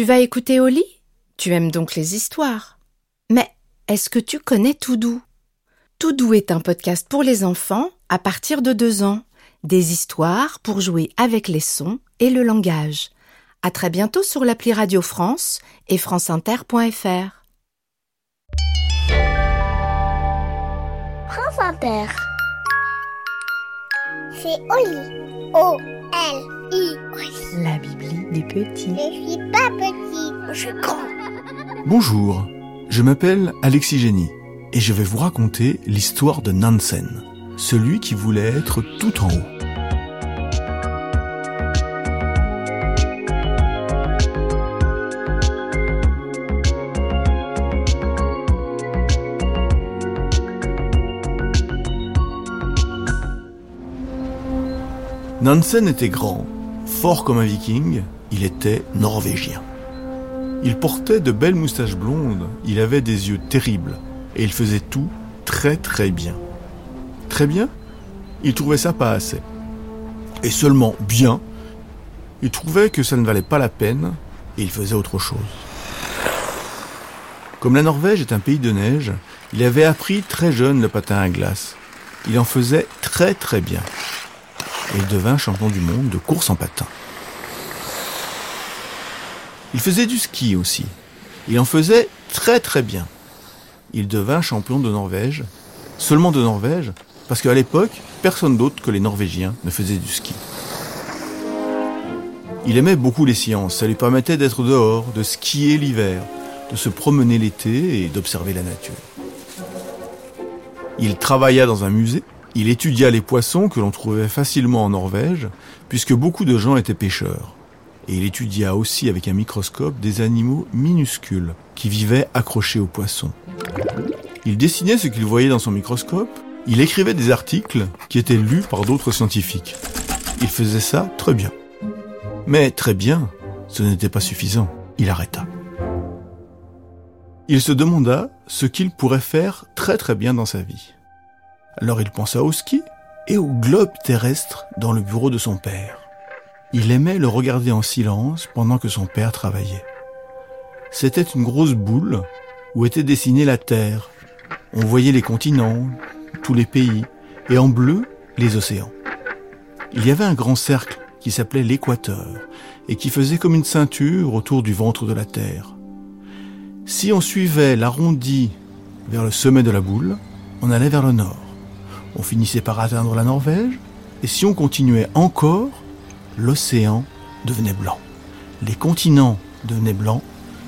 Tu vas écouter Oli Tu aimes donc les histoires. Mais est-ce que tu connais Toudou Toudou est un podcast pour les enfants à partir de deux ans. Des histoires pour jouer avec les sons et le langage. À très bientôt sur l'appli Radio France et franceinter.fr. France Inter. C'est Oli. O-L-I. La Bibli des petits. Je suis pas petit, je suis grand. Bonjour, je m'appelle Alexis Génie et je vais vous raconter l'histoire de Nansen, celui qui voulait être tout en haut. Nansen était grand, fort comme un viking, il était norvégien. Il portait de belles moustaches blondes, il avait des yeux terribles, et il faisait tout très très bien. Très bien Il trouvait ça pas assez. Et seulement bien, il trouvait que ça ne valait pas la peine, et il faisait autre chose. Comme la Norvège est un pays de neige, il avait appris très jeune le patin à glace. Il en faisait très très bien il devint champion du monde de course en patin. Il faisait du ski aussi. Il en faisait très très bien. Il devint champion de Norvège, seulement de Norvège, parce qu'à l'époque, personne d'autre que les Norvégiens ne faisait du ski. Il aimait beaucoup les sciences, ça lui permettait d'être dehors, de skier l'hiver, de se promener l'été et d'observer la nature. Il travailla dans un musée, il étudia les poissons que l'on trouvait facilement en Norvège, puisque beaucoup de gens étaient pêcheurs. Et il étudia aussi avec un microscope des animaux minuscules qui vivaient accrochés aux poissons. Il dessinait ce qu'il voyait dans son microscope, il écrivait des articles qui étaient lus par d'autres scientifiques. Il faisait ça très bien. Mais très bien, ce n'était pas suffisant. Il arrêta. Il se demanda ce qu'il pourrait faire très très bien dans sa vie. Alors il pensa au ski et au globe terrestre dans le bureau de son père. Il aimait le regarder en silence pendant que son père travaillait. C'était une grosse boule où était dessinée la Terre. On voyait les continents, tous les pays, et en bleu, les océans. Il y avait un grand cercle qui s'appelait l'équateur et qui faisait comme une ceinture autour du ventre de la Terre. Si on suivait l'arrondi vers le sommet de la boule, on allait vers le nord. On finissait par atteindre la Norvège, et si on continuait encore, l'océan devenait blanc. Les continents devenaient blancs,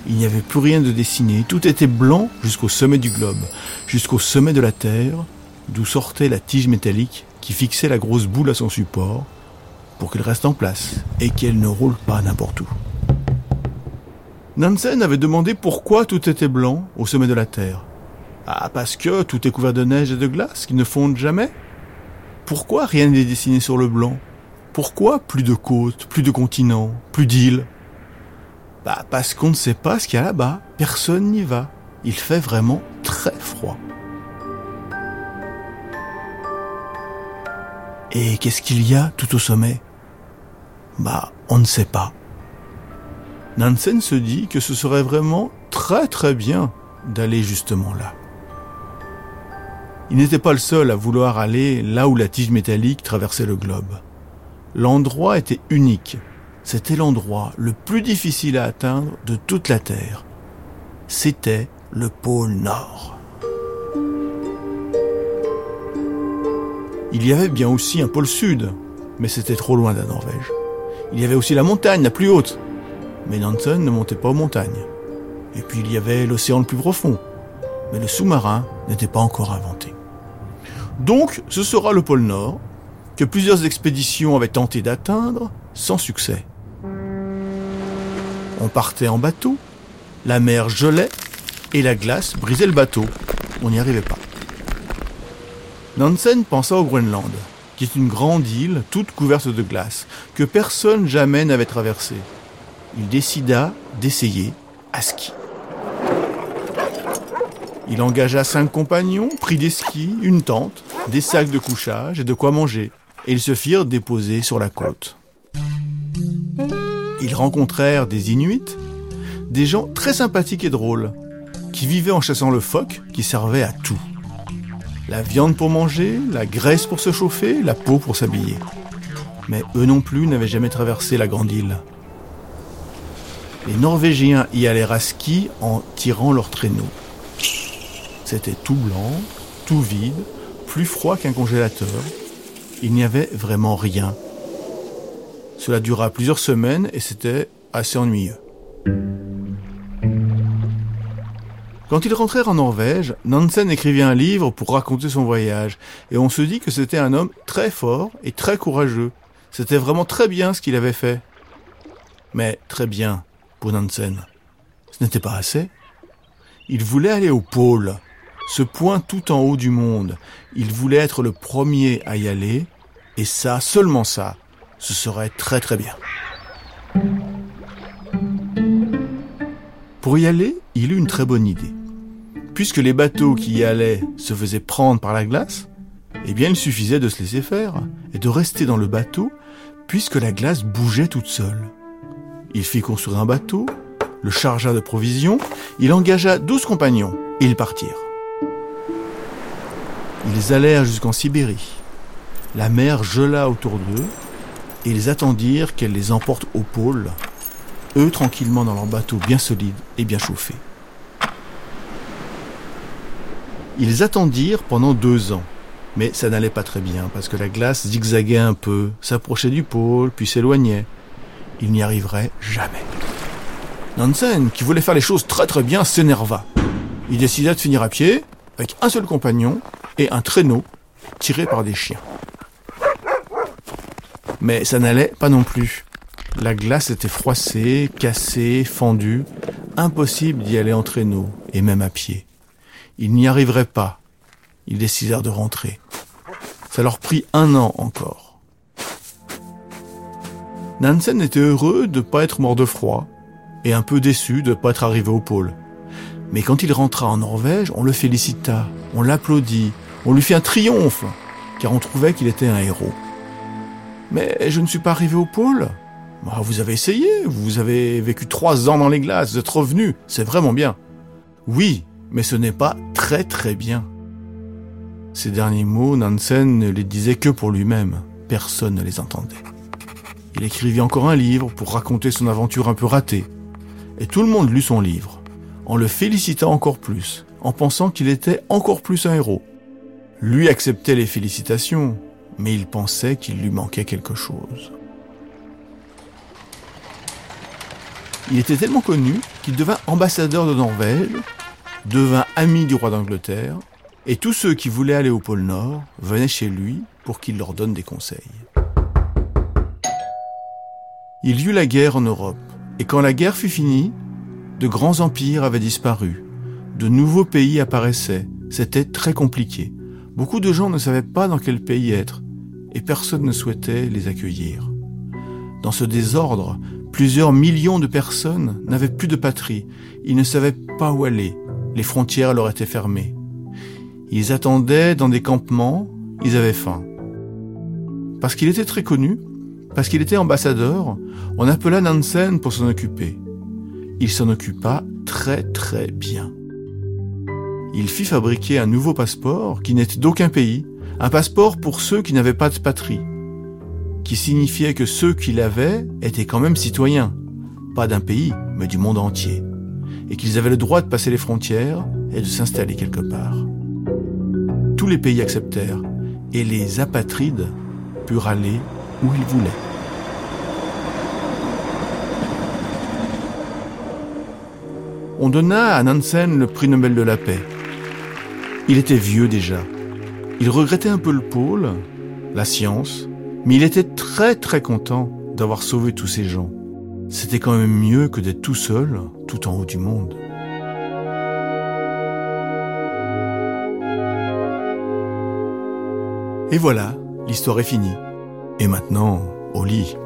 il n'y avait plus rien de dessiné, tout était blanc jusqu'au sommet du globe, jusqu'au sommet de la Terre, d'où sortait la tige métallique qui fixait la grosse boule à son support pour qu'elle reste en place et qu'elle ne roule pas n'importe où. Nansen avait demandé pourquoi tout était blanc au sommet de la Terre. Ah, parce que tout est couvert de neige et de glace qui ne fondent jamais Pourquoi rien n'est dessiné sur le blanc? Pourquoi plus de côtes, plus de continents, plus d'îles? Bah, parce qu'on ne sait pas ce qu'il y a là-bas. Personne n'y va. Il fait vraiment très froid. Et qu'est-ce qu'il y a tout au sommet? Bah, on ne sait pas. Nansen se dit que ce serait vraiment très très bien d'aller justement là. Il n'était pas le seul à vouloir aller là où la tige métallique traversait le globe. L'endroit était unique. C'était l'endroit le plus difficile à atteindre de toute la Terre. C'était le pôle Nord. Il y avait bien aussi un pôle Sud, mais c'était trop loin de la Norvège. Il y avait aussi la montagne la plus haute, mais Nansen ne montait pas aux montagnes. Et puis il y avait l'océan le plus profond, mais le sous-marin n'était pas encore inventé. Donc, ce sera le pôle Nord, que plusieurs expéditions avaient tenté d'atteindre, sans succès. On partait en bateau, la mer gelait, et la glace brisait le bateau. On n'y arrivait pas. Nansen pensa au Groenland, qui est une grande île toute couverte de glace, que personne jamais n'avait traversée. Il décida d'essayer à ski. Il engagea cinq compagnons, prit des skis, une tente, des sacs de couchage et de quoi manger, et ils se firent déposer sur la côte. Ils rencontrèrent des Inuits, Des gens très sympathiques et drôles, qui vivaient en chassant le phoque, qui servait à tout. La viande pour manger, la graisse pour se chauffer, la peau pour s'habiller. Mais eux non plus n'avaient jamais traversé la grande île. Les Norvégiens y allèrent à ski en tirant leurs traîneaux. C'était tout blanc, tout vide, plus froid qu'un congélateur. Il n'y avait vraiment rien. Cela dura plusieurs semaines et c'était assez ennuyeux. Quand ils rentrèrent en Norvège, Nansen écrivit un livre pour raconter son voyage, et on se dit que c'était un homme très fort et très courageux. C'était vraiment très bien ce qu'il avait fait. Mais très bien, pour Nansen. Ce n'était pas assez. Il voulait aller au pôle, ce point tout en haut du monde. Il voulait être le premier à y aller, et ça, seulement ça, ce serait très très bien. Pour y aller, il eut une très bonne idée. Puisque les bateaux qui y allaient se faisaient prendre par la glace, eh bien il suffisait de se laisser faire et de rester dans le bateau puisque la glace bougeait toute seule. Il fit construire un bateau, le chargea de provisions, il engagea douze compagnons et ils partirent. Ils allèrent jusqu'en Sibérie. La mer gela autour d'eux et ils attendirent qu'elle les emporte au pôle, eux tranquillement dans leur bateau bien solide et bien chauffé. Ils attendirent pendant deux ans, mais ça n'allait pas très bien parce que la glace zigzaguait un peu, s'approchait du pôle, puis s'éloignait. Il n'y arriverait jamais. Nansen, qui voulait faire les choses très très bien, s'énerva. Il décida de finir à pied, avec un seul compagnon et un traîneau tiré par des chiens. Mais ça n'allait pas non plus. La glace était froissée, cassée, fendue. Impossible d'y aller en traîneau, et même à pied. Ils n'y arriveraient pas. Ils décidèrent de rentrer. Ça leur prit un an encore. Nansen était heureux de ne pas être mort de froid, et un peu déçu de ne pas être arrivé au pôle. Mais quand il rentra en Norvège, on le félicita, on l'applaudit, on lui fit un triomphe, car on trouvait qu'il était un héros. Mais je ne suis pas arrivé au pôle. Bah, vous avez essayé, vous avez vécu trois ans dans les glaces, vous êtes revenu, c'est vraiment bien. Oui, mais ce n'est pas très très bien. Ces derniers mots, Nansen ne les disait que pour lui-même, personne ne les entendait. Il écrivit encore un livre pour raconter son aventure un peu ratée, et tout le monde lut son livre, en le félicitant encore plus, en pensant qu'il était encore plus un héros. Lui acceptait les félicitations, mais il pensait qu'il lui manquait quelque chose. Il était tellement connu qu'il devint ambassadeur de Norvège, devint ami du roi d'Angleterre, et tous ceux qui voulaient aller au pôle Nord venaient chez lui pour qu'il leur donne des conseils. Il y eut la guerre en Europe, et quand la guerre fut finie, de grands empires avaient disparu, de nouveaux pays apparaissaient, c'était très compliqué. Beaucoup de gens ne savaient pas dans quel pays être, et personne ne souhaitait les accueillir. Dans ce désordre, plusieurs millions de personnes n'avaient plus de patrie, ils ne savaient pas où aller, les frontières leur étaient fermées. Ils attendaient dans des campements, ils avaient faim. Parce qu'il était très connu, parce qu'il était ambassadeur, on appela Nansen pour s'en occuper. Il s'en occupa très très bien. Il fit fabriquer un nouveau passeport qui n'était d'aucun pays, un passeport pour ceux qui n'avaient pas de patrie, qui signifiait que ceux qui l'avaient étaient quand même citoyens, pas d'un pays, mais du monde entier, et qu'ils avaient le droit de passer les frontières et de s'installer quelque part. Tous les pays acceptèrent, et les apatrides purent aller où ils voulaient. On donna à Nansen le prix Nobel de la paix. Il était vieux déjà. Il regrettait un peu le pôle, la science, mais il était très très content d'avoir sauvé tous ces gens. C'était quand même mieux que d'être tout seul, tout en haut du monde. Et voilà, l'histoire est finie. Et maintenant, au lit.